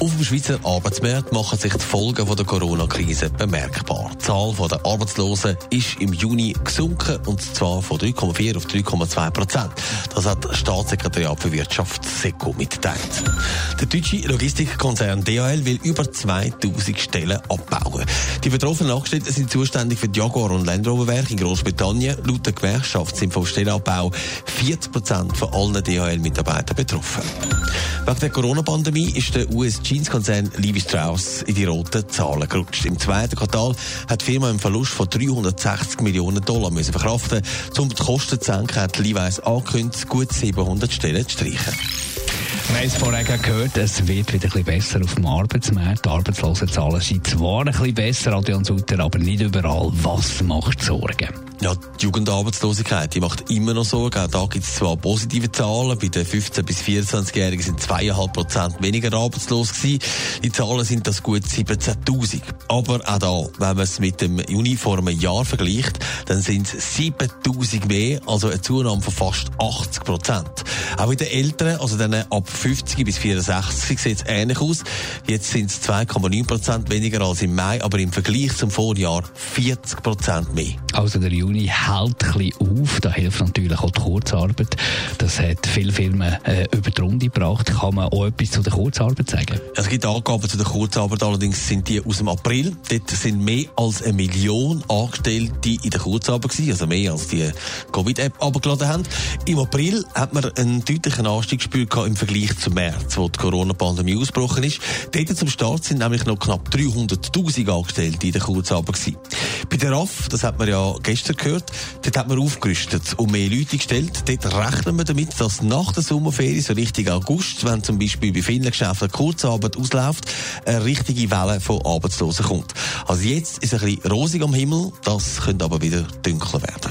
Auf dem Schweizer Arbeitsmarkt machen sich die Folgen der Corona-Krise bemerkbar. Die Zahl der Arbeitslosen ist im Juni gesunken, und zwar von 3,4 auf 3,2 Prozent. Das hat das Staatssekretariat für Wirtschaft SECO mitgeteilt. Der deutsche Logistikkonzern DHL will über 2000 Stellen abbauen. Die betroffenen Angestellten sind zuständig für die Jaguar- und Land Rover-Werke in Großbritannien. Laut der Gewerkschaft sind vom Stellenabbau 40 Prozent von allen DHL-Mitarbeitern betroffen. Wegen der Corona-Pandemie ist der US-Jeans-Konzern Levi Strauss in die roten Zahlen gerutscht. Im zweiten Quartal hat die Firma einen Verlust von 360 Millionen Dollar müssen verkraften. Um die Kosten zu senken, hat Levi's angekündigt, gut 700 Stellen zu streichen. Wir haben es vorher gehört, es wird wieder ein besser auf dem Arbeitsmarkt. Die Arbeitslosenzahlen sind zwar ein bisschen besser, Adrian Sutter, aber nicht überall. Was macht Sorgen? Ja, die Jugendarbeitslosigkeit, die macht immer noch Sorgen. Auch da gibt es zwar positive Zahlen. Bei den 15- bis 24-Jährigen sind zweieinhalb Prozent weniger arbeitslos gewesen. Die Zahlen sind das gut 17.000. Aber auch da, wenn man es mit dem einem Jahr vergleicht, dann sind es 7.000 mehr, also eine Zunahme von fast 80 Prozent. Auch bei den Älteren, also dann ab 50 bis 64, sieht es ähnlich aus. Jetzt sind es 2,9 Prozent weniger als im Mai, aber im Vergleich zum Vorjahr 40 Prozent mehr. Also der Juni hält ein bisschen auf. Da hilft natürlich auch die Kurzarbeit. Das hat viele Firmen äh, über die Runde gebracht. Kann man auch etwas zu der Kurzarbeit sagen? Es gibt Angaben zu der Kurzarbeit, allerdings sind die aus dem April. Dort sind mehr als eine Million Angestellte in der Kurzarbeit gewesen, also mehr als die Covid-App abgeladen haben. Im April hat man einen deutlichen Anstieg gespürt im Vergleich zum März, wo die Corona-Pandemie ausgebrochen ist. Dort zum Start sind nämlich noch knapp 300.000 Angestellte in der Kurzarbeit gewesen. Bei der RAF, das hat man ja gestern gehört, dort hat man aufgerüstet und mehr Leute gestellt. Dort rechnen wir damit, dass nach der Sommerferien, so Richtung August, wenn zum Beispiel bei vielen Geschäften Kurzarbeit ausläuft, eine richtige Welle von Arbeitslosen kommt. Also jetzt ist ein bisschen rosig am Himmel, das könnte aber wieder dunkler werden.